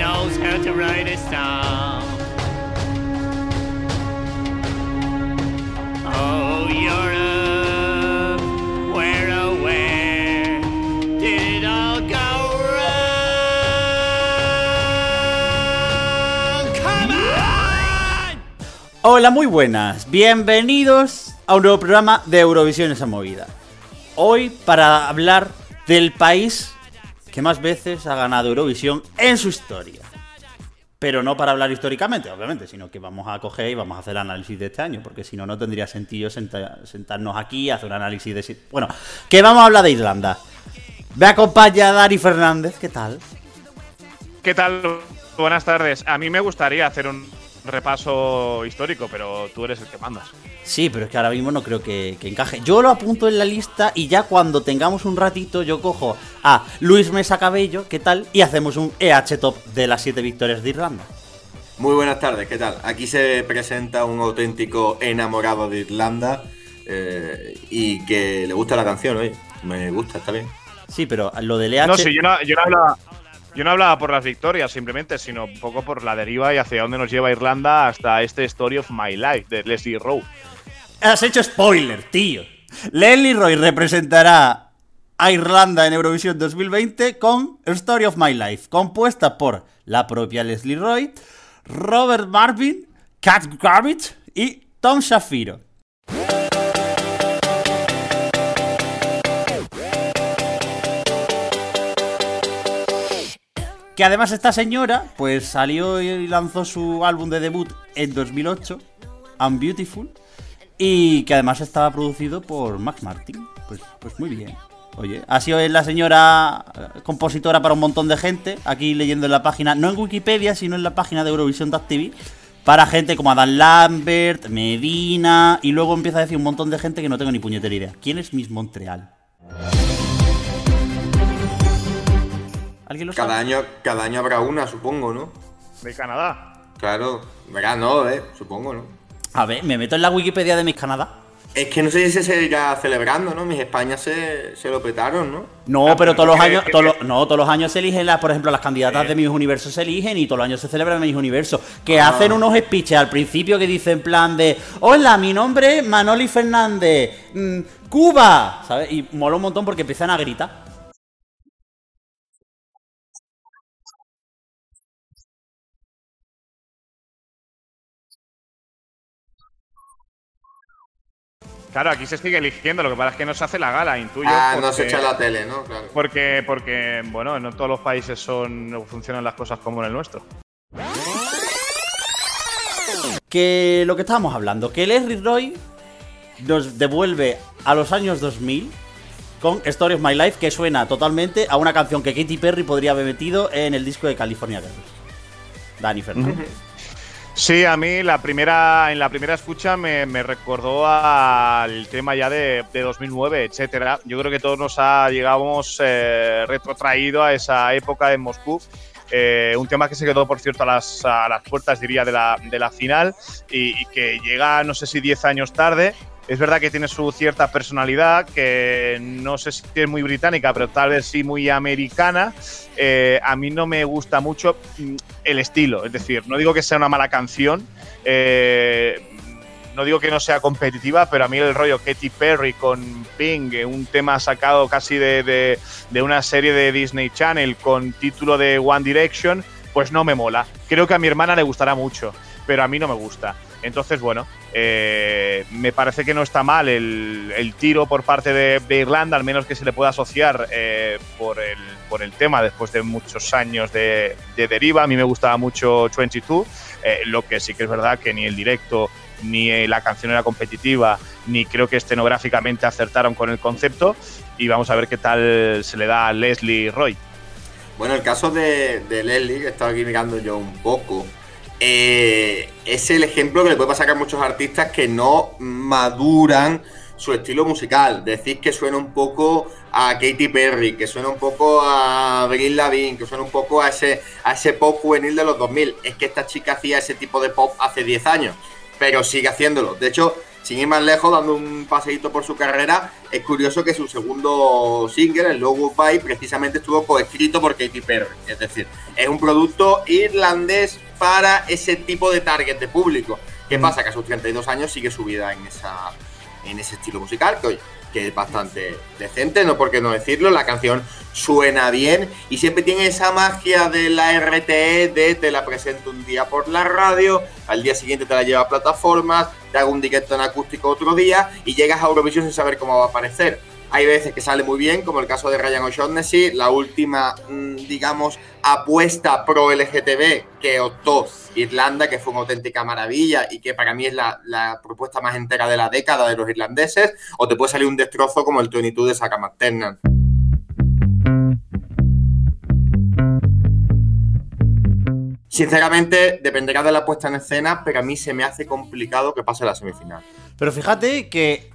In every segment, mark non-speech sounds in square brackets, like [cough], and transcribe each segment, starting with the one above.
Knows how to write a song? Oh! Hola, muy buenas. Bienvenidos a un nuevo programa de Eurovisión esa movida. Hoy para hablar del país que más veces ha ganado Eurovisión en su historia. Pero no para hablar históricamente, obviamente, sino que vamos a coger y vamos a hacer el análisis de este año, porque si no, no tendría sentido senta- sentarnos aquí y hacer un análisis de... Bueno, que vamos a hablar de Irlanda. Me acompaña Dani Fernández, ¿qué tal? ¿Qué tal? Buenas tardes. A mí me gustaría hacer un repaso histórico, pero tú eres el que mandas. Sí, pero es que ahora mismo no creo que, que encaje. Yo lo apunto en la lista y ya cuando tengamos un ratito yo cojo a Luis Mesa Cabello, ¿qué tal? Y hacemos un EH Top de las siete victorias de Irlanda. Muy buenas tardes, ¿qué tal? Aquí se presenta un auténtico enamorado de Irlanda eh, y que le gusta la canción, oye. Me gusta, está bien. Sí, pero lo del EH... No, sí, yo no, yo no hablaba. Yo no hablaba por las victorias simplemente, sino un poco por la deriva y hacia dónde nos lleva Irlanda hasta este Story of My Life de Leslie Rowe. Has hecho spoiler, tío. Leslie Roy representará a Irlanda en Eurovisión 2020 con Story of My Life, compuesta por la propia Leslie Roy, Robert Marvin, Kat Garbage y Tom Shafiro. Que además esta señora, pues salió y lanzó su álbum de debut en 2008, I'm Beautiful, y que además estaba producido por Max Martin. Pues, pues muy bien. Oye, ha sido la señora eh, compositora para un montón de gente, aquí leyendo en la página, no en Wikipedia, sino en la página de Eurovision.tv, para gente como Adam Lambert, Medina, y luego empieza a decir un montón de gente que no tengo ni puñetera idea. ¿Quién es Miss Montreal? ¿Alguien lo sabe? Cada año, cada año habrá una, supongo, ¿no? De Canadá. Claro, verá, no, ¿eh? Supongo, ¿no? A ver, me meto en la Wikipedia de Miss Canadá. Es que no sé si se seguirá celebrando, ¿no? Mis España se, se lo petaron, ¿no? No, Ah, pero todos los ¿qué- años, todos los- no, todos los años se eligen, las, por ejemplo, las candidatas de Miss Universo se eligen y todos los años se celebran Miss Universo. Que Ah. hacen unos speeches al principio que dicen en plan de, hola, mi nombre es Manoli Fernández, mm, Cuba, ¿sabes? Y mola un montón porque empiezan a gritar. Claro, aquí se sigue eligiendo, lo que pasa es que no se hace la gala, intuyo. ah, no se echa la tele, ¿no? Claro. Porque, porque, bueno, no todos los países son no funcionan las cosas como en el nuestro. Que lo que estábamos hablando, que Leslie Roy nos devuelve a los años 2000 con Story of My Life, que suena totalmente a una canción que Katy Perry podría haber metido en el disco de California Girls. Dani Fernández. Sí, a mí la primera, en la primera escucha me, recordó al tema ya de, de 2009, etcétera. Yo creo que todos nos ha, llegamos eh, retrotraído a esa época de Moscú. Eh, un tema que se quedó, por cierto, a las, a las puertas, diría, de la, final y, y que llega, no sé si 10 años tarde. Es verdad que tiene su cierta personalidad, que no sé si es muy británica, pero tal vez sí muy americana. Eh, a mí no me gusta mucho mm, el estilo, es decir, no digo que sea una mala canción, eh, no digo que no sea competitiva, pero a mí el rollo Katy Perry con Pink, eh, un tema sacado casi de, de- de una serie de Disney Channel con título de One Direction, pues no me mola. Creo que a mi hermana le gustará mucho, pero a mí no me gusta. Entonces, bueno, eh, me parece que no está mal el, tiro por parte de, Irlanda, al menos que se le pueda asociar eh, por, el, por el tema después de muchos años de, de deriva. A mí me gustaba mucho 22, eh, lo que sí que es verdad que ni el directo ni la canción era competitiva, ni creo que escenográficamente acertaron con el concepto. Y vamos a ver qué tal se le da a Leslie Roy. Bueno, el caso de, de Leslie, que estaba aquí mirando yo un poco, eh, es el ejemplo que le puede pasar a muchos artistas que no maduran su estilo musical. Decir que suena un poco a Katy Perry, que suena un poco a Avril Lavigne, que suena un poco a ese, pop juvenil de los 2000. Es que esta chica hacía ese tipo de pop hace 10 años, pero sigue haciéndolo. De hecho, sin ir más lejos, dando un paseíto por su carrera, es curioso que su segundo single, el Logo Goodbye, precisamente estuvo coescrito por Katy Perry. Es decir, es un producto irlandés para ese tipo de target de público. ¿Qué Mm. pasa? Que a sus 32 años sigue su vida en, esa, en ese estilo musical, que, que es bastante decente, no por qué no decirlo. La canción suena bien y siempre tiene esa magia de la RTE de te la presento un día por la radio, al día siguiente te la lleva a plataformas, te hago un directo en acústico otro día y llegas a Eurovisión sin saber cómo va a aparecer. Hay veces que sale muy bien, como el caso de Ryan O'Shaughnessy, la última, mm, digamos, apuesta pro LGTB que optó Irlanda, que fue una auténtica maravilla y que para mí es la, la propuesta más entera de la década de los irlandeses, o te puede salir un destrozo como el 22 de Saka McTernan. Sinceramente, dependerá de la puesta en escena, pero a mí se me hace complicado que pase la semifinal. Pero fíjate que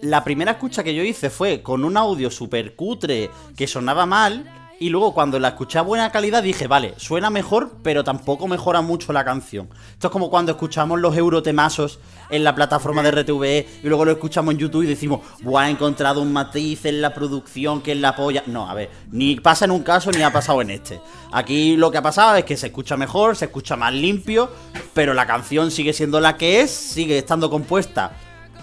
la primera escucha que yo hice fue con un audio súper cutre que sonaba mal. Y luego cuando la escuché a buena calidad dije, vale, suena mejor, pero tampoco mejora mucho la canción. Esto es como cuando escuchamos los eurotemazos en la plataforma de RTVE y luego lo escuchamos en YouTube y decimos, buah, he encontrado un matiz en la producción que la polla. No, a ver, ni pasa en un caso ni ha pasado en este. Aquí lo que ha pasado es que se escucha mejor, se escucha más limpio, pero la canción sigue siendo la que es, sigue estando compuesta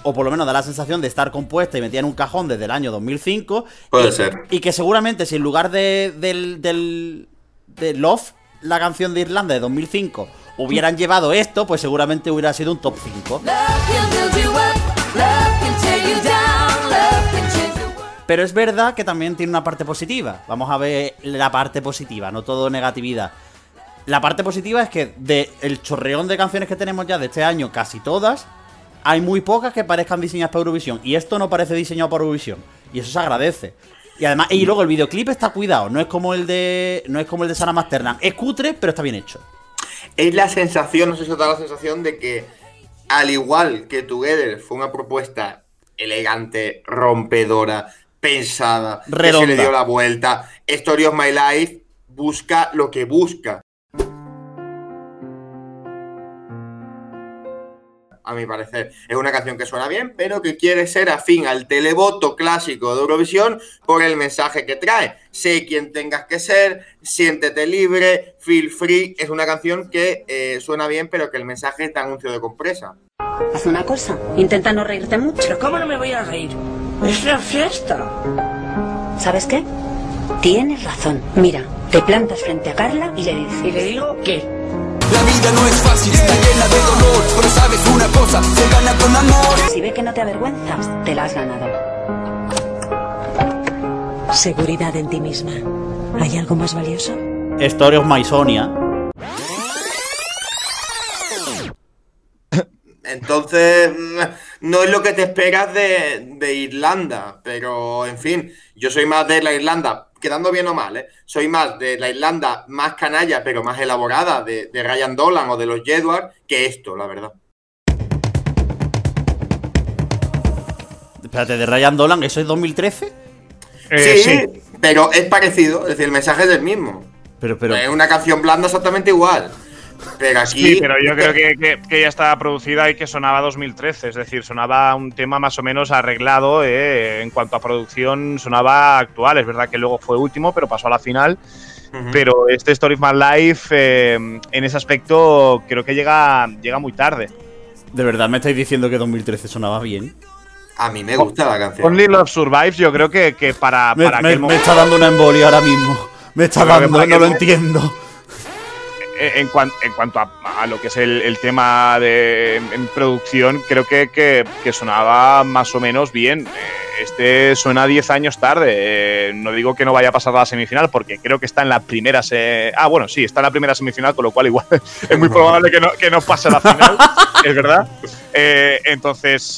o por lo menos da la sensación de estar compuesta y metida en un cajón desde el año 2005. Puede y, ser. Y que seguramente si en lugar de, del, del, de Love, la canción de Irlanda de 2005, hubieran llevado esto, pues seguramente hubiera sido un top 5. Love can build you up, love can tear you down, love can change the world. Pero es verdad que también tiene una parte positiva. Vamos a ver la parte positiva, no todo negatividad. La parte positiva es que de el chorreón de canciones que tenemos ya de este año, casi todas, hay muy pocas que parezcan diseñadas para Eurovisión. Y esto no parece diseñado para Eurovisión. Y eso se agradece. Y además, y luego el videoclip está cuidado. No es como el de. No es como el de Sarah Masternan. Es cutre, pero está bien hecho. Es la sensación, no sé si os da la sensación de que, al igual que Together fue una propuesta elegante, rompedora, pensada, que se Redonda. le dio la vuelta, Story of My Life busca lo que busca. A mi parecer, es una canción que suena bien, pero que quiere ser afín al televoto clásico de Eurovisión por el mensaje que trae. Sé quién tengas que ser, siéntete libre, feel free. Es una canción que eh, suena bien, pero que el mensaje es de anuncio de compresa. Haz una cosa, intenta no reírte mucho. Pero ¿cómo no me voy a reír? Es la fiesta. ¿Sabes qué? Tienes razón. Mira, te plantas frente a Carla y le Y dices... le digo que La vida no es fácil, está llena de dolor, pero sabes una cosa, se gana con amor. Si ve que no te avergüenzas, te la has ganado. Seguridad en ti misma. ¿Hay algo más valioso? Story of My Sonia. Entonces, mm, no es lo que te esperas de, de Irlanda, pero en fin, yo soy más de la Irlanda, quedando bien o mal, ¿eh? soy más de la Irlanda más canalla, pero más elaborada, de, de Ryan Dolan o de los Jedward, que esto, la verdad. Espérate, de Ryan Dolan, ¿eso es 2013? Eh, sí, pero es parecido, es decir, el mensaje es el mismo. Pero, pero. es una canción blanda exactamente igual. Pero aquí. Sí, pero yo creo que, que- que ya estaba producida y que sonaba 2013, es decir, sonaba un tema más o menos arreglado eh, en cuanto a producción, sonaba actual, es verdad que luego fue último, pero pasó a la final, Ujú. pero este Story of My Life eh, en ese aspecto creo que llega, llega muy tarde. ¿De verdad me estáis diciendo que 2013 sonaba bien? A mí me gusta la canción. Only Love Survives yo creo que, que para, Me, para me- aquel me momento, está dando una embolia ahora mismo. Me está dando, no lo entiendo. Eh, en, cuan- en cuanto a, lo que es el, tema de en, producción, creo que, que- sonaba más o menos bien. Eh, Este suena 10 años tarde. Eh, no digo que no vaya a pasar a la semifinal, porque creo que está en la primera. Se ah, bueno, sí, está en la primera semifinal, con lo cual igual [laughs] es muy probable que no, que no pase a la final. [laughs] es verdad. Entonces,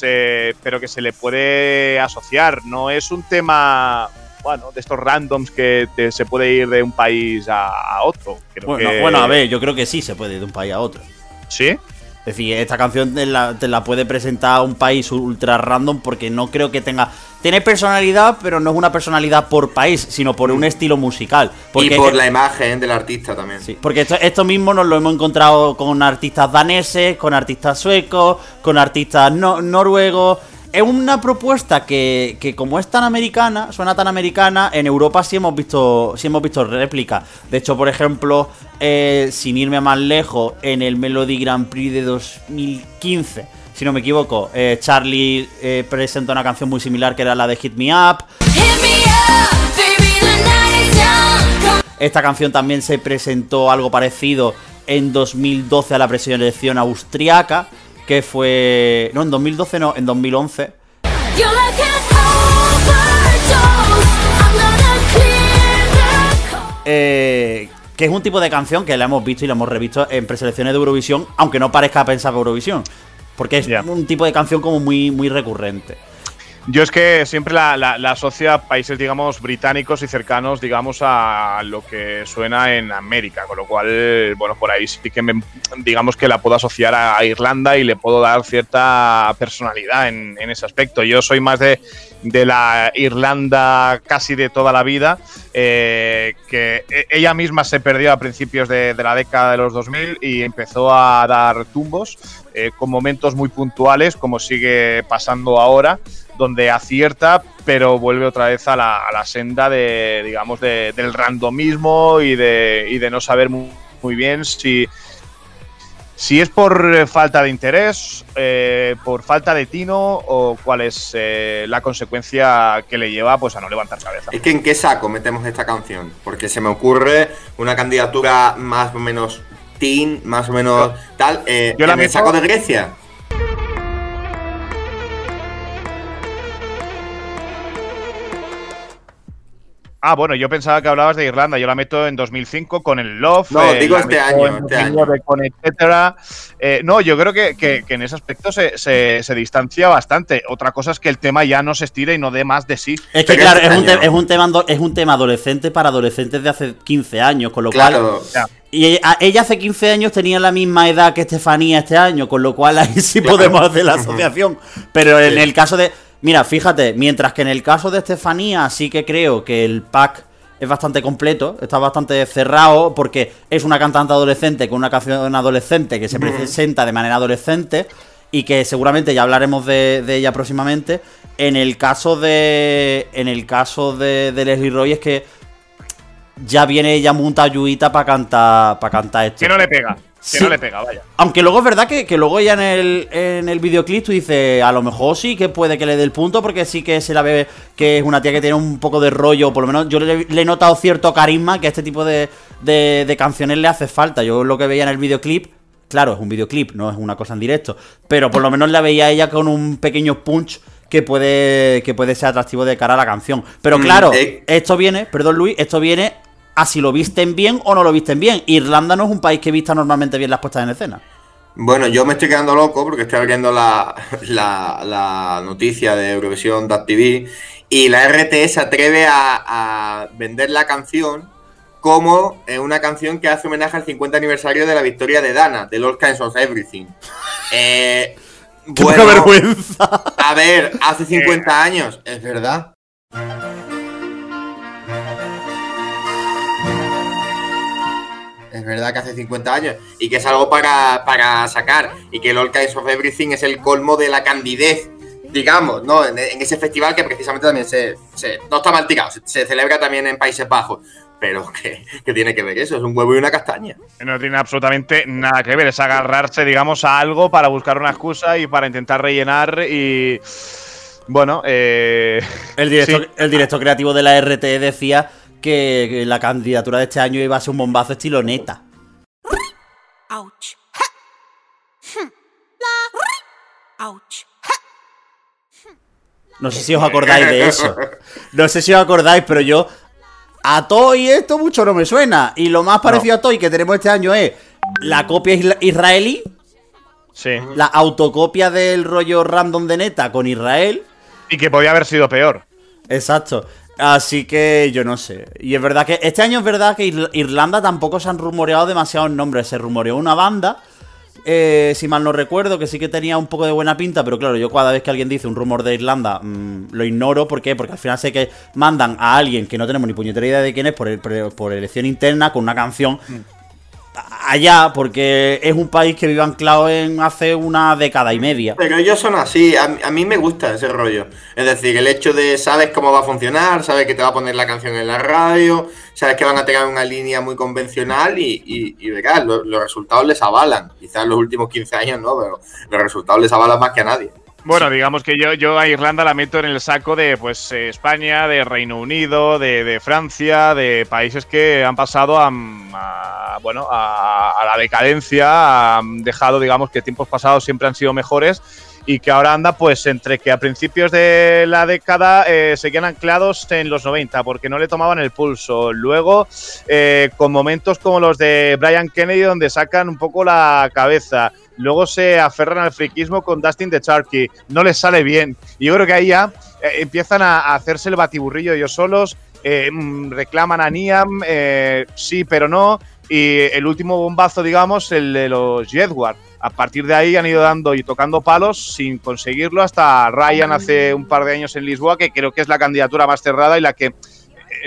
pero que se le puede asociar. No es un tema. Bueno, de estos randoms que te- se puede ir de un país a, a otro. Creo Bueno, que- bueno, a ver, yo creo que sí se puede ir de un país a otro. ¿Sí? Es decir, esta canción te la, te la puede presentar un país ultra random porque no creo que tenga... Tiene personalidad, pero no es una personalidad por país, sino por un estilo musical. Porque y por la imagen del artista también. Sí, porque esto, esto mismo nos lo hemos encontrado con artistas daneses, con artistas suecos, con artistas no- noruegos. Es una propuesta que, que como es tan americana, suena tan americana, en Europa sí hemos visto, sí hemos visto réplicas. De hecho, por ejemplo, eh, sin irme más lejos, en el Melody Grand Prix de 2015, si no me equivoco, eh, Charlie eh, presentó una canción muy similar que era la de Hit Me Up. Esta canción también se presentó algo parecido en 2012 a la preselección austriaca, que fue... No, en 2012 no, en 2011. eh, que es un tipo de canción que la hemos visto y la hemos revisto en preselecciones de Eurovisión, aunque no parezca pensar Eurovisión. Porque es un tipo de canción como muy, muy recurrente. Yo es que siempre la, la, asocio a países, digamos, británicos y cercanos, digamos, a lo que suena en América. Con lo cual, bueno, por ahí sí que me, digamos que la puedo asociar a, Irlanda y le puedo dar cierta personalidad en, ese aspecto. Yo soy más de, de la Irlanda casi de toda la vida, eh, que e- ella misma se perdió a principios de, de la década de los 2000 y empezó a dar tumbos eh, con momentos muy puntuales, como sigue pasando ahora, donde acierta, pero vuelve otra vez a la, a la senda de, digamos, de- del randomismo y de, y de no saber mu- muy, bien si, si es por eh, falta de interés, eh, por falta de tino o cuál es eh, la consecuencia que le lleva pues, a no levantar cabeza. Es que en qué saco metemos esta canción, porque se me ocurre una candidatura más o menos teen, más o menos tal. Eh, Yo la en el meto- saco de Grecia. Ah, bueno, yo pensaba que hablabas de Irlanda. Yo la meto en 2005 con el Love. No, eh, digo este año, en este 2009 Con etcétera. Eh, no, yo creo que, que- que en ese aspecto se, se- se distancia bastante. Otra cosa es que el tema ya no se estire y no dé más de sí. Es que Pero claro, este es un, te- año- es, un tema, es un tema adolescente para adolescentes de hace 15 años, con lo cual... Ya. Y ella, ella hace 15 años tenía la misma edad que Estefanía este año, con lo cual ahí sí podemos hacer la asociación. [laughs] Pero en el caso de. Mira, fíjate, mientras que en el caso de Estefanía sí que creo que el pack es bastante completo, está bastante cerrado, porque es una cantante adolescente con una canción adolescente que se presenta de manera adolescente y que seguramente ya hablaremos de, de ella próximamente. En el caso de. En el caso de, de Leslie Roy es que ya viene ella monta ayudita para cantar para cantar esto. Que no le pega. Que Sí. no le pega, vaya. Aunque luego es verdad que, que luego ya en el, en el videoclip tú dices, a lo mejor sí que puede que le dé el punto, porque sí que se la ve que es una tía que tiene un poco de rollo, por lo menos yo le, le he notado cierto carisma que a este tipo de, de- de canciones le hace falta. Yo lo que veía en el videoclip, claro, es un videoclip, no es una cosa en directo, pero por lo menos la veía ella con un pequeño punch que puede, que puede ser atractivo de cara a la canción. Pero Mm, claro, eh. esto viene, perdón Luis, esto viene a si lo visten bien o no lo visten bien. Irlanda no es un país que vista normalmente bien las puestas en escena. Bueno, yo me estoy quedando loco porque estoy abriendo la, la, la noticia de Eurovisión TV y la RT se atreve a, a vender la canción como eh, una canción que hace homenaje al 50 aniversario de la victoria de Dana, de All Kinds of Everything. Eh, [laughs] ¡Qué bueno, poca vergüenza! a ver, hace 50 años, es verdad. Verdad que hace 50 años y que es algo para, para sacar y que el All Kinds of Everything es el colmo de la candidez, digamos, ¿no? En, en ese festival que precisamente también se, se- no está mal tirado, se, se celebra también en Países Bajos, pero [laughs] que, que tiene que ver eso, es un huevo y una castaña. No tiene absolutamente nada que ver. Es agarrarse, digamos, a algo para buscar una excusa y para intentar rellenar y. Bueno, eh. El director, sí. el director creativo de la RT decía que, la candidatura de este año iba a ser un bombazo estilo neta. Ouch. Ouch. No sé si os acordáis de eso. No sé si os acordáis, pero yo. A Toy esto mucho no me suena. Y lo más parecido a Toy que tenemos este año es la copia israelí, Sí. la autocopia del rollo random de neta con Israel. Y que podía haber sido peor. Exacto. Así que yo no sé. Y es verdad que este año es verdad que Ir- Irlanda tampoco se han rumoreado demasiados nombres. Se rumoreó una banda eh, si mal no recuerdo, que sí que tenía un poco de buena pinta, pero claro, yo cada vez que alguien dice un rumor de Irlanda, mm, lo ignoro. ¿Por qué? Porque al final sé que mandan a alguien que no tenemos ni puñetera idea de quién es por, el- por- por elección interna con una canción allá, porque es un país que vive anclado en hace una década y media. Pero ellos son así, a, a mí me gusta ese rollo. Es decir, el hecho de sabes cómo va a funcionar, sabes que te va a poner la canción en la radio, sabes que van a tener una línea muy convencional y, y, y verás, lo- los resultados les avalan. Quizás los últimos 15 años no, pero los resultados les avalan más que a nadie. Bueno, digamos que yo, yo a Irlanda la meto en el saco de pues eh, España, de Reino Unido, de, de Francia, de países que han pasado a, a, bueno a, a la decadencia, han dejado digamos que tiempos pasados siempre han sido mejores y que ahora anda pues entre que a principios de la década eh, seguían anclados en los 90 porque no le tomaban el pulso. Luego eh, con momentos como los de Brian Kennedy donde sacan un poco la cabeza. Luego se aferran al friquismo con Dustin the Charky. No les sale bien. Y yo creo que ahí ya eh, empiezan a, hacerse el batiburrillo ellos solos. eh, mm, reclaman a Niam, sí, pero no. Y el último bombazo, digamos, el de los Jedward. A partir de ahí han ido dando y tocando palos sin conseguirlo hasta Ryan hace un par de años en Lisboa, que creo que es la candidatura más cerrada y la que, eh,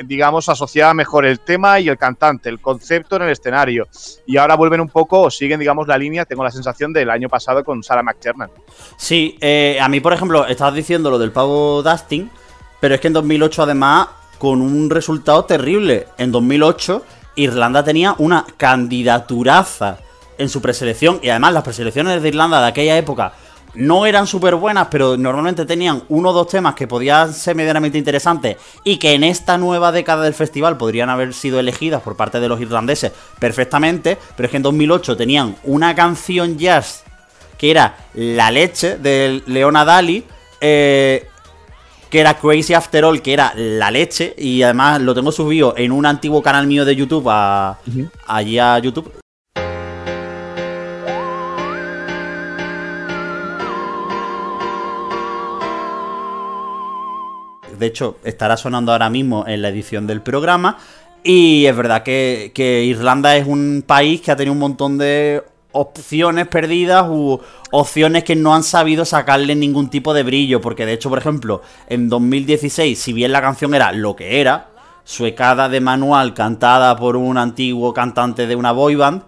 digamos, asociaba mejor el tema y el cantante, el concepto en el escenario. Y ahora vuelven un poco o siguen, digamos, la línea, tengo la sensación del año pasado con Sarah McTiernan. Sí, eh, a mí, por ejemplo, estabas diciendo lo del pavo Dustin, pero es que en 2008, además, con un resultado terrible. En 2008, Irlanda tenía una candidaturaza en su preselección, y además las preselecciones de Irlanda de aquella época no eran súper buenas, pero normalmente tenían uno o dos temas que podían ser medianamente interesantes y que en esta nueva década del festival podrían haber sido elegidas por parte de los irlandeses perfectamente, pero es que en 2008 tenían una canción jazz que era La leche de Leona Dali, eh, que era Crazy After All, que era La leche, y además lo tengo subido en un antiguo canal mío de YouTube, a, allí a YouTube. De hecho, estará sonando ahora mismo en la edición del programa. Y es verdad que, que Irlanda es un país que ha tenido un montón de opciones perdidas u opciones que no han sabido sacarle ningún tipo de brillo. Porque de hecho, por ejemplo, en 2016, si bien la canción era lo que era, suecada de manual cantada por un antiguo cantante de una boy band,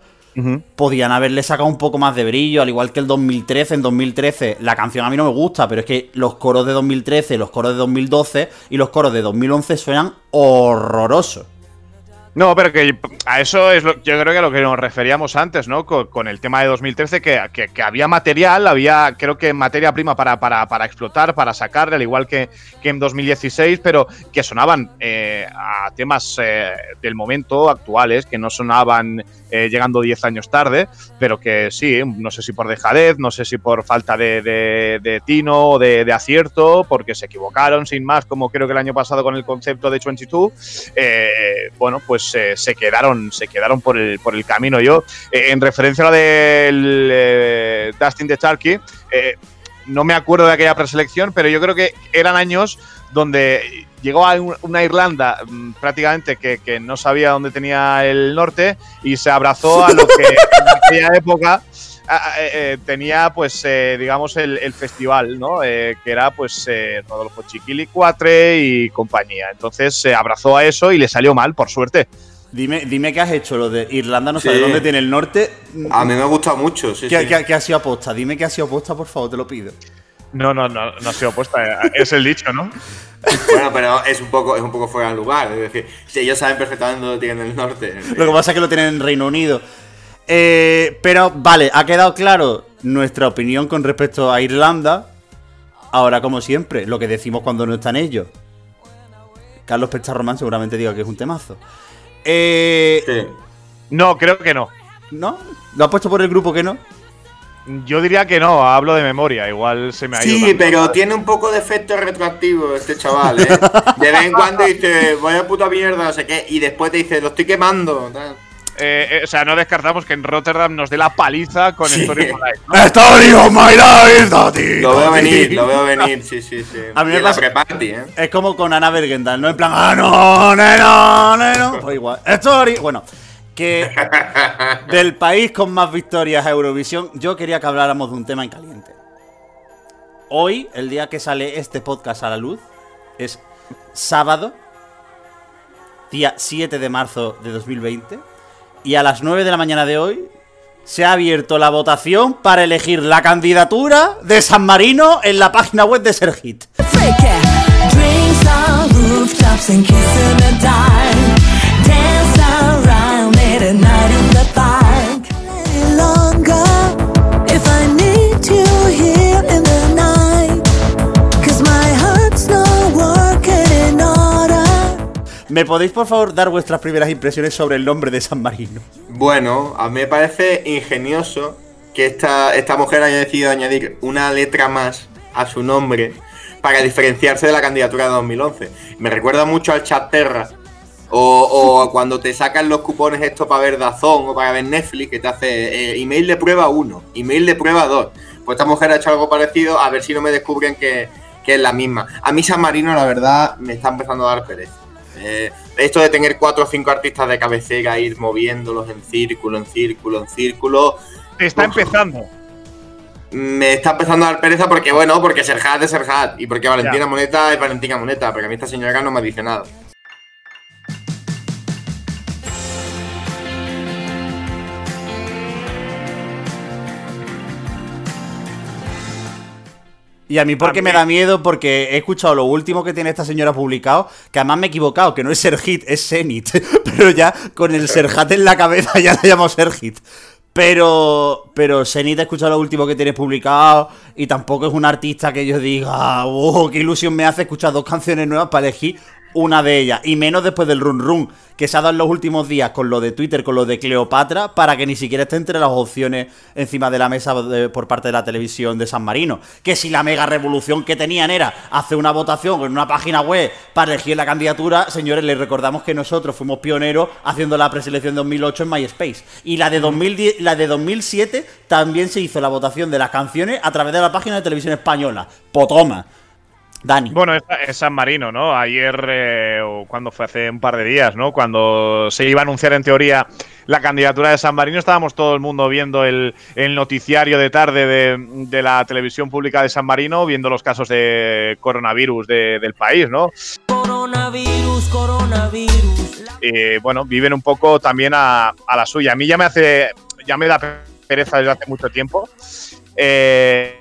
podían haberle sacado un poco más de brillo, al igual que el 2013. En 2013 la canción a mí no me gusta, pero es que los coros de 2013, los coros de 2012 y los coros de 2011 suenan horrorosos. No, pero que a eso es lo, yo creo que a lo que nos referíamos antes, ¿no? Con, el tema de 2013, que, que- que había material, había, creo que materia prima para, para, para explotar, para sacar, al igual que, que en 2016, pero que sonaban eh, a temas eh, del momento actuales, que no sonaban eh, llegando 10 años tarde, pero que sí, no sé si por dejadez, no sé si por falta de, de- de tino o de, de acierto, porque se equivocaron sin más, como creo que el año pasado con el concepto de 22, eh, bueno, pues eh, se quedaron, se quedaron por el, por el camino. Yo, eh, en referencia a la del eh, Dustin de Charky, eh, no me acuerdo de aquella preselección, pero yo creo que eran años donde llegó a un- una Irlanda mm, prácticamente que, que no sabía dónde tenía el norte y se abrazó a lo que [laughs] en aquella época eh, eh, tenía pues eh, digamos el, el festival no Eh, que era pues eh, Rodolfo Chiquili Cuatre y compañía entonces se abrazó a eso y le salió mal por suerte Dime, dime qué has hecho, lo de Irlanda no Sí. sabe dónde tiene el norte. A mí me gusta mucho, sí, ¿Qué, sí. qué- qué ha sido aposta? Dime qué ha sido aposta, por favor, te lo pido. no no no no ha sido eh, es el dicho no Bueno, pero es un poco, es un poco fuera de lugar. Es decir, si ellos saben perfectamente dónde tienen el norte. Lo que pasa es que lo tienen en Reino Unido. Eh, pero vale, ha quedado claro nuestra opinión con respecto a Irlanda. Ahora, como siempre, lo que decimos cuando no están ellos. Carlos Pecharromán seguramente diga que es un temazo. Eh, Sí. no creo que no ¿No? ¿Lo ha puesto por el grupo que no? yo diría que no hablo de memoria igual se me ha ido Sí, pero tiene un poco de efecto retroactivo este chaval, ¿eh? De vez en cuando dice, vaya puta mierda, no sé qué, y después te dice, lo estoy quemando. tal. Eh, eh, o sea, no descartamos que en Rotterdam nos dé la paliza con Sí. Story of My Life, ¿no? ¡Story of my life, daddy, Lo veo venir, lo veo venir, sí, sí, sí. A mí me pasa- ¿eh? Es como con Ana Bergendal, ¿no? En plan, ¡ah, no, neno, neno! Pues igual. Story. Bueno, que [laughs] del país con más victorias a Eurovisión, yo quería que habláramos de un tema en caliente. Hoy, el día que sale este podcast a la luz, es sábado, día 7 de marzo de 2020, y a las 9 de la mañana de hoy se ha abierto la votación para elegir la candidatura de San Marino en la página web de Sergit. ¿Me podéis por favor dar vuestras primeras impresiones sobre el nombre de San Marino? Bueno, a mí me parece ingenioso que esta, esta mujer haya decidido añadir una letra más a su nombre para diferenciarse de la candidatura de 2011. Me recuerda mucho al chat Terra. O, o cuando te sacan los cupones estos para ver Dazón o para ver Netflix, que te hace eh, email de prueba 1, email de prueba 2. Pues esta mujer ha hecho algo parecido, a ver si no me descubren que, que es la misma. A mí San Marino, la verdad, me está empezando a dar pereza. Eh, esto de tener cuatro o cinco artistas de cabecera, ir moviéndolos en círculo, en círculo, en círculo, Te está Uf. empezando. me está empezando a dar pereza porque, bueno, porque Serhat es Serhat y porque Valentina Ya. Moneta es Valentina Moneta, pero a mí esta señora no me dice nada. Y a mí porque A me da miedo porque he escuchado lo último que tiene esta señora publicado, que además me he equivocado, que no es Sergit, es Zenit. [laughs] Pero ya con el Serhat en la cabeza ya le llamo Sergit. Pero, pero Zenit he escuchado lo último que tienes publicado y tampoco es un artista que yo diga, oh, qué ilusión me hace escuchar dos canciones nuevas para elegir una de ellas. Y menos después del run run que se ha dado en los últimos días con lo de Twitter, con lo de Cleopatra, para que ni siquiera esté entre las opciones encima de la mesa de- por parte de la televisión de San Marino. Que si la mega revolución que tenían era hacer una votación en una página web para elegir la candidatura, señores, les recordamos que nosotros fuimos pioneros haciendo la preselección 2008 en MySpace. Y la de, 2010, la de 2007 también se hizo la votación de las canciones a través de la página de televisión española. Potoma. Dani. Bueno, es, es San Marino, ¿no? Ayer, eh, o cuando fue hace un par de días, ¿no? Cuando se iba a anunciar en teoría la candidatura de San Marino, estábamos todo el mundo viendo el, el noticiario de tarde de, de la televisión pública de San Marino, viendo los casos de coronavirus de- del país, ¿no? Coronavirus, coronavirus. Y bueno, viven un poco también a, a la suya. A mí ya me hace, ya me da pereza desde hace mucho tiempo. Eh,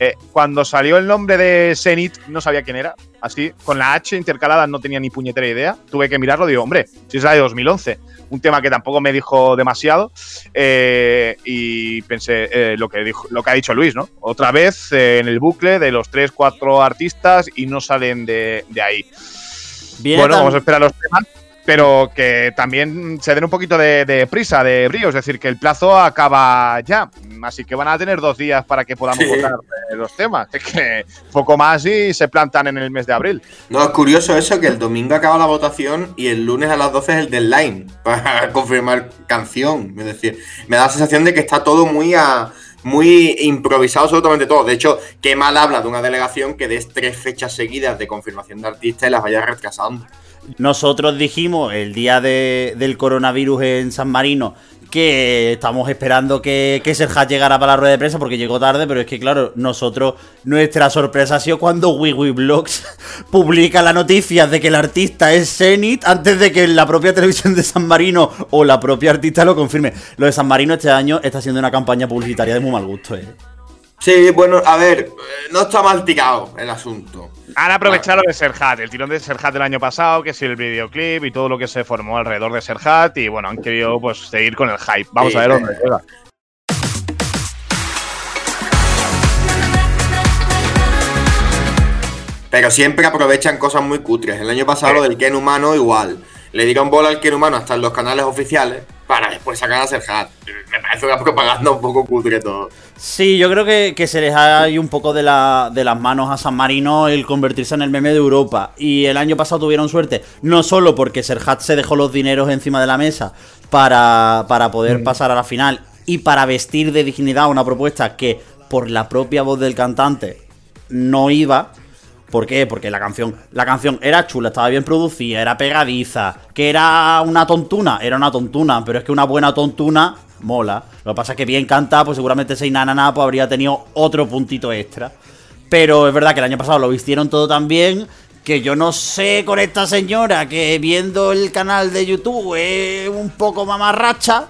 eh, cuando salió el nombre de Zenit, no sabía quién era. Así, con la H intercalada no tenía ni puñetera idea. Tuve que mirarlo, digo, hombre, si es la de 2011. Un tema que tampoco me dijo demasiado. Eh, y pensé eh, lo, que dijo, lo que ha dicho Luis, ¿no? Otra vez eh, en el bucle de los 3, 4 artistas y no salen de, de ahí. Viene Bueno, vamos a esperar los temas, pero que también se den un poquito de, de prisa, de brío, es decir, que el plazo acaba ya. Así que van a tener dos días para que podamos Sí. votar eh, los temas. Es que poco más y se plantan en el mes de abril. No, es curioso eso, que el domingo acaba la votación y el lunes a las 12 es el deadline [laughs] para confirmar canción. Es decir, me da la sensación de que está todo muy a, muy improvisado absolutamente todo. De hecho, qué mal habla de una delegación que des tres fechas seguidas de confirmación de artistas y las vaya retrasando. Nosotros dijimos el día de- del coronavirus en San Marino que estamos esperando que, que Serhat llegara para la rueda de prensa porque llegó tarde, pero es que claro, nosotros, nuestra sorpresa ha sido cuando WiwiBlogs [laughs] publica la noticia de que el artista es Zenit antes de que la propia televisión de San Marino o la propia artista lo confirme. Lo de San Marino este año está siendo una campaña publicitaria de muy mal gusto, eh. Sí, bueno, a ver, eh, no está mal tirado el asunto. Han aprovechado lo de Serhat, el tirón de Serhat del año pasado, que es el videoclip y todo lo que se formó alrededor de Serhat. Y bueno, han querido pues seguir con el hype. Vamos Sí, a ver sí. dónde llega. Pero siempre aprovechan cosas muy cutres. El año pasado lo del Ken humano igual. Le dieron bola al Ken humano hasta en los canales oficiales para después sacar a Serhat. Me parece una propaganda un poco cutre todo. Sí, yo creo que, que se les ha ido un poco de, la- de las manos a San Marino el convertirse en el meme de Europa. Y el año pasado tuvieron suerte, no solo porque Serhat se dejó los dineros encima de la mesa para, para poder pasar a la final y para vestir de dignidad una propuesta que por la propia voz del cantante no iba, ¿Por qué? Porque la canción, la canción era chula, estaba bien producida, era pegadiza, que era una tontuna, era una tontuna, pero es que una buena tontuna mola. Lo que pasa es que bien canta, pues seguramente ese Nanana pues habría tenido otro puntito extra. Pero es verdad que el año pasado lo vistieron todo tan bien que yo no sé con esta señora que viendo el canal de YouTube es un poco mamarracha,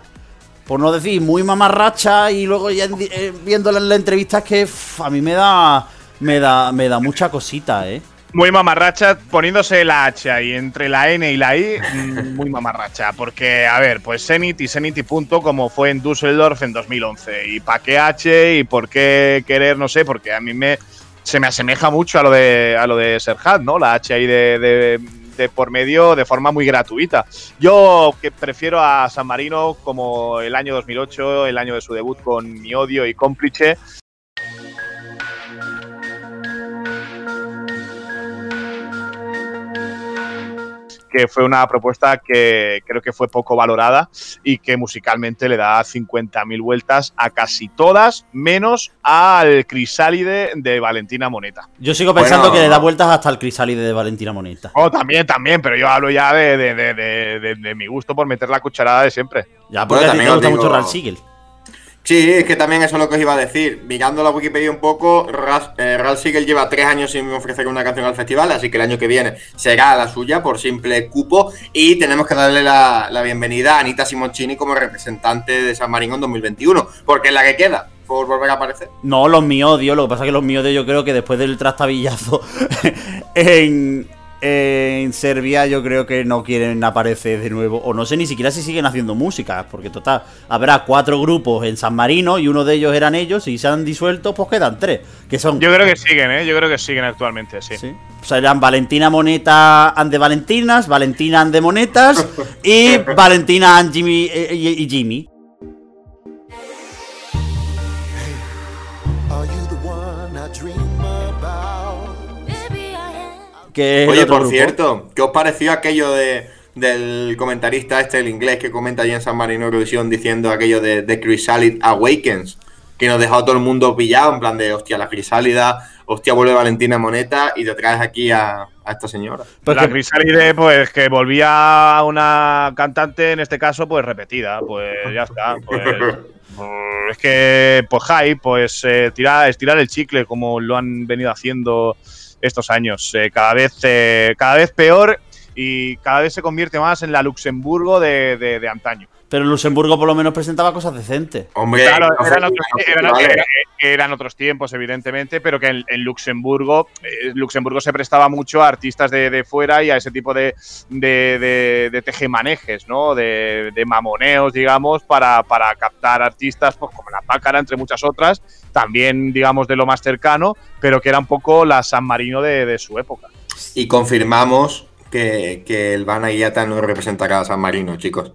por no decir muy mamarracha, y luego ya eh, viéndola en la entrevista es que a mí me da, me da, me da mucha cosita, ¿eh? Muy mamarracha, poniéndose la H ahí entre la N y la I, mm, muy mamarracha. Porque, a ver, pues Zenit y Zenit y punto, como fue en Düsseldorf en 2011. ¿Y para qué H y por qué querer? No sé, porque a mí me se me asemeja mucho a lo de a lo de Serhat, ¿no? La H ahí de, de- de por medio de forma muy gratuita. Yo que prefiero a San Marino como el año 2008, el año de su debut con Mi Odio y Cómplice, que fue una propuesta que creo que fue poco valorada y que musicalmente le da 50.000 vueltas a casi todas, menos al Crisálide de Valentina Moneta. Yo sigo pensando Bueno. que le da vueltas hasta el crisálide de Valentina Moneta. Oh, también, también, pero yo hablo ya de, de- de- de- de- de mi gusto por meter la cucharada de siempre. Ya, porque Bueno, a ti te gusta digo- mucho Ralph Siegel. Sí, es que también eso es lo que os iba a decir. Mirando la Wikipedia un poco, eh, Ralph Siegel lleva tres años sin ofrecer una canción al festival, así que el año que viene será la suya por simple cupo. Y tenemos que darle la, la bienvenida a Anita Simoncini como representante de San Marino en 2021, porque es la que queda por volver a aparecer. No, los miodios. Lo que pasa es que los miodios yo creo que después del trastabillazo [laughs] en, en Serbia yo creo que no quieren aparecer de nuevo. O no sé ni siquiera si siguen haciendo música. Porque total, habrá cuatro grupos en San Marino y uno de ellos eran ellos. Y se han disuelto, pues quedan tres. Que son... Yo creo que siguen, ¿eh? Yo creo que siguen actualmente, sí. Sí. O sea, eran Valentina Moneta and de Valentinas, Valentina and de Monetas [laughs] y Valentina and Jimmy eh, y, y Jimmy. Que es el Oye, por grupo. cierto, ¿qué os pareció aquello de, del comentarista este, el inglés, que comenta allí en San Marino Eurovisión diciendo aquello de, de Chrysalid Awakens? Que nos dejó a todo el mundo pillado, en plan de, hostia, la crisálida, hostia, vuelve Valentina Moneta y te traes aquí a, a esta señora. Pues la Crisálide, pues que volvía una cantante, en este caso, pues repetida. Pues ya está. Pues, [laughs] es que, pues hype, pues eh, tirar, estirar el chicle como lo han venido haciendo estos años. Eh, cada, vez, eh, cada vez peor y cada vez se convierte más en la Luxemburgo de, antaño. Pero Luxemburgo por lo menos presentaba cosas decentes. Hombre, Claro, no eran, otros, eran- eran otros tiempos, evidentemente, pero que en, en Luxemburgo, eh, Luxemburgo se prestaba mucho a artistas de, de fuera y a ese tipo de, de, de- de tejemanejes, ¿no? De, de mamoneos, digamos, para, para captar artistas pues, como la Pácara, entre muchas otras, también, digamos, de lo más cercano, pero que era un poco la San Marino de, de su época. Y confirmamos que, que el Van Aguiata no representará a San Marino, chicos.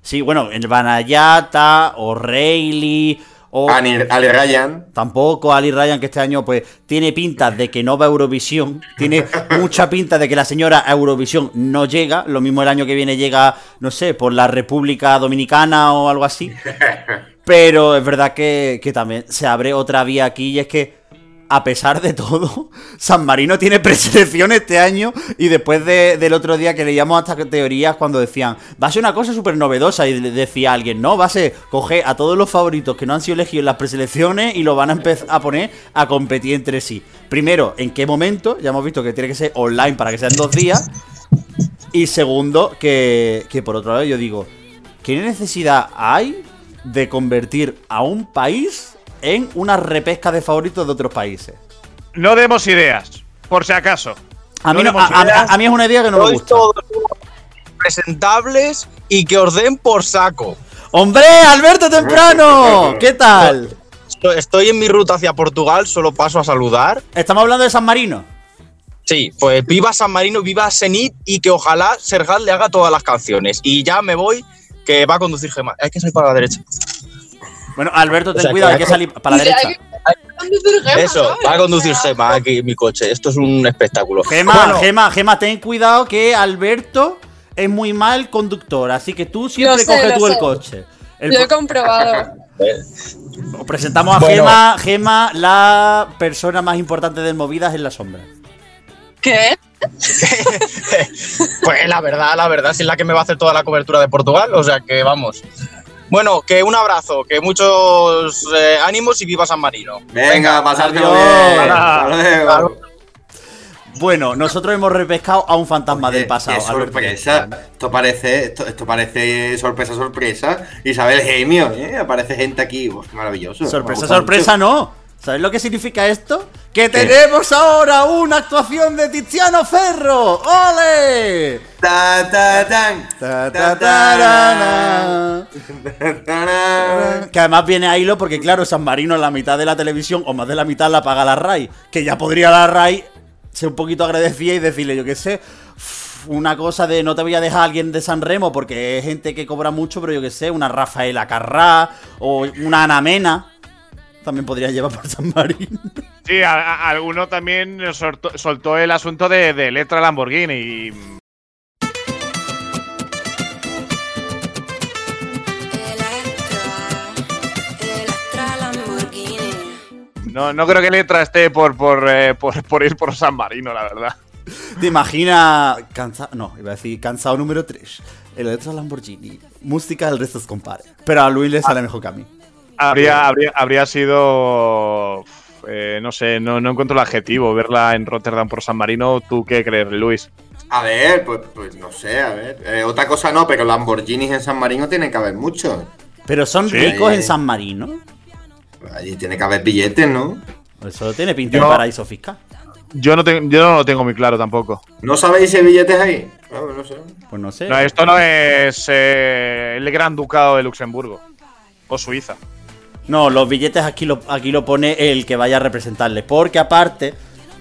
Sí, bueno, el Banayata, o Rayleigh, o Ali, Ali Ryan, tampoco Ali Ryan, que este año pues tiene pinta de que no va a Eurovisión, tiene [laughs] mucha pinta de que la señora a Eurovisión no llega, lo mismo el año que viene llega, no sé, por la República Dominicana o algo así. [laughs] Pero es verdad que, que también se abre otra vía aquí y es que, a pesar de todo, [laughs] San Marino tiene preselección este año y después de- del otro día que leíamos hasta teorías cuando decían, va a ser una cosa súper novedosa y decía alguien, no, va a ser coger a todos los favoritos que no han sido elegidos en las preselecciones y lo van a empezar a poner a competir entre sí. Primero, ¿en qué momento? Ya hemos visto que tiene que ser online para que sean dos días. Y segundo, que, que por otro lado yo digo, ¿qué necesidad hay de convertir a un país en una repesca de favoritos de otros países? No demos ideas, por si acaso. A mí, No no- a, mí es una idea que no me gusta. todos presentables y que os den por saco. ¡Hombre, Alberto Temprano! [laughs] ¿Qué tal? Estoy- en mi ruta hacia Portugal, solo paso a saludar. Estamos hablando de San Marino. Sí, pues viva San Marino, viva Zenit y que ojalá Sergat le haga todas las canciones. Y ya me voy, que va a conducir Gema. Hay que salir para la derecha. Bueno, Alberto, ten O sea, cuidado, que hay que salir para la derecha. Eso, va a conducir Gema aquí mi coche. Esto es un espectáculo. Gema, Bueno, Gema, Gema, ten cuidado que Alberto es muy mal conductor, así que tú siempre sé, coges tú el coche. El Lo he pro- comprobado. [laughs] Os presentamos a Bueno. Gema, Gema, la persona más importante del Movidas en la sombra. ¿Qué? [laughs] Pues la verdad, la verdad, si es la que me va a hacer toda la cobertura de Portugal, o sea que vamos. Bueno, que un abrazo, que muchos eh, ánimos y viva San Marino. Venga, pasártelo bien. Bueno, nosotros hemos repescado a un fantasma del pasado. Qué sorpresa. Esto parece, esto, esto parece sorpresa, sorpresa. Isabel Gemio, ¿eh? Aparece gente aquí. Uf, maravilloso. Sorpresa, sorpresa, mucho. no. ¿Sabes lo que significa esto? ¡Que tenemos ahora una actuación de Tiziano Ferro! ¡Ole! Ta, ta, tan. Ta, Ta, ta, tarana. tarán. Que además viene a hilo porque, claro, San Marino en la mitad de la televisión o más de la mitad la paga la RAI. Que ya podría la RAI ser un poquito agradecida y decirle, yo qué sé, una cosa de no te voy a dejar a alguien de San Remo porque es gente que cobra mucho, pero yo qué sé, una Rafaela Carrá o una Ana Mena. También podría llevar por San Marino. Sí, a- a- alguno también soltó, soltó el asunto de, de letra Lamborghini y no, no creo que letra esté por, por, eh, por, por ir por San Marino, la verdad. ¿Te imaginas cansado? No, iba a decir cansado número 3. El Electra Lamborghini. Música del resto es compare. Pero a Luis le sale mejor que a mí. Habría, habría, habría sido. eh, no sé, no, no encuentro el adjetivo. Verla en Rotterdam por San Marino. ¿Tú qué crees, Luis? A ver, pues, pues no sé, a ver. Eh, otra cosa no, pero Lamborghinis en San Marino tienen que haber muchos. Pero son Sí. ricos en San Marino. Allí tiene que haber billetes, ¿no? Eso tiene pinta de paraíso fiscal. Yo no, te- yo no lo tengo muy claro tampoco. ¿No sabéis si hay billetes ahí? No, no sé. Pues no sé. No, esto no es eh, el Gran Ducado de Luxemburgo. O Suiza. No, los billetes aquí lo, aquí lo pone el que vaya a representarle. Porque aparte.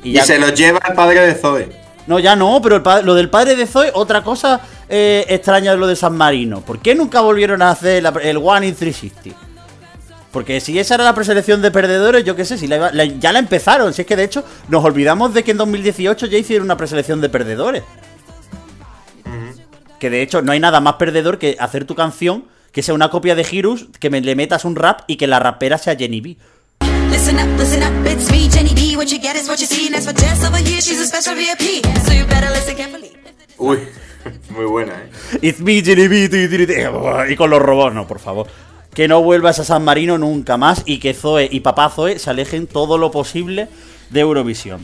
Y Y, ya, se los lleva el padre de Zoe. No, ya no, pero el lo del padre de Zoe, otra cosa eh, extraña de lo de San Marino. ¿Por qué nunca volvieron a hacer el One in 360? Porque si esa era la preselección de perdedores, yo qué sé, si la iba- la- ya la empezaron. Si es que de hecho nos olvidamos de que en 2018 ya hicieron una preselección de perdedores. Que de hecho no hay nada más perdedor que hacer tu canción que sea una copia de Hirus, que me, le metas un rap y que la rapera sea Jenny B. Listen up, listen up, it's me, Jenny B. What you get is what you see, and as for Jess over here, she's a special VIP. So you better listen carefully. Uy, [laughs] muy buena, ¿eh? It's me, Jenny B. Y con los robots, no, por favor. Que no vuelvas a San Marino nunca más y que Zoe y papá Zoe se alejen todo lo posible de Eurovisión.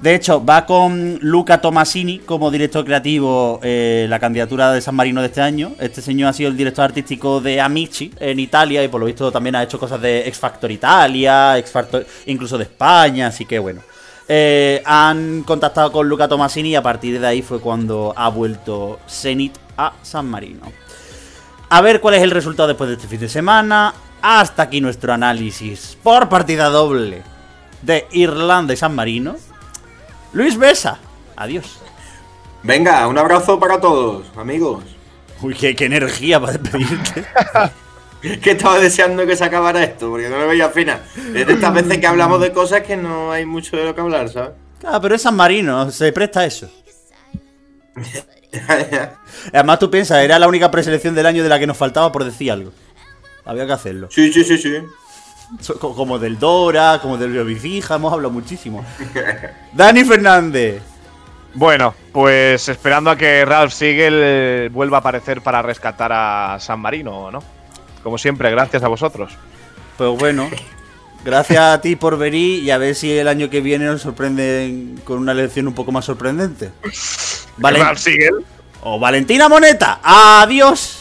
De hecho, va con Luca Tomasini como director creativo eh, la candidatura de San Marino de este año. Este señor ha sido el director artístico de Amici en Italia y por lo visto también ha hecho cosas de X Factor Italia, X Factor incluso de España, así que bueno. Eh, han contactado con Luca Tomasini y a partir de ahí fue cuando ha vuelto Zenit a San Marino. A ver cuál es el resultado después de este fin de semana. Hasta aquí nuestro análisis por partida doble de Irlanda y San Marino. Luis Besa, adiós. Venga, un abrazo para todos, amigos. Uy, qué, qué energía para despedirte. [laughs] que estaba deseando que se acabara esto, porque no lo veía final. Es de estas veces que hablamos de cosas que no hay mucho de lo que hablar, ¿sabes? Ah, pero es San Marino, se presta a eso. [laughs] Además, tú piensas, era la única preselección del año de la que nos faltaba por decir algo. Había que hacerlo. Sí, sí, sí, sí. Como del Dora, como del Biobicija, hemos hablado muchísimo. [laughs] Dani Fernández. Bueno, pues esperando a que Ralph Siegel vuelva a aparecer para rescatar a San Marino, ¿no? Como siempre, gracias a vosotros. Pues bueno, gracias a ti por venir y a ver si el año que viene nos sorprenden con una elección un poco más sorprendente. [laughs] Valen- Ralph Siegel. o Valentina Moneta. Adiós.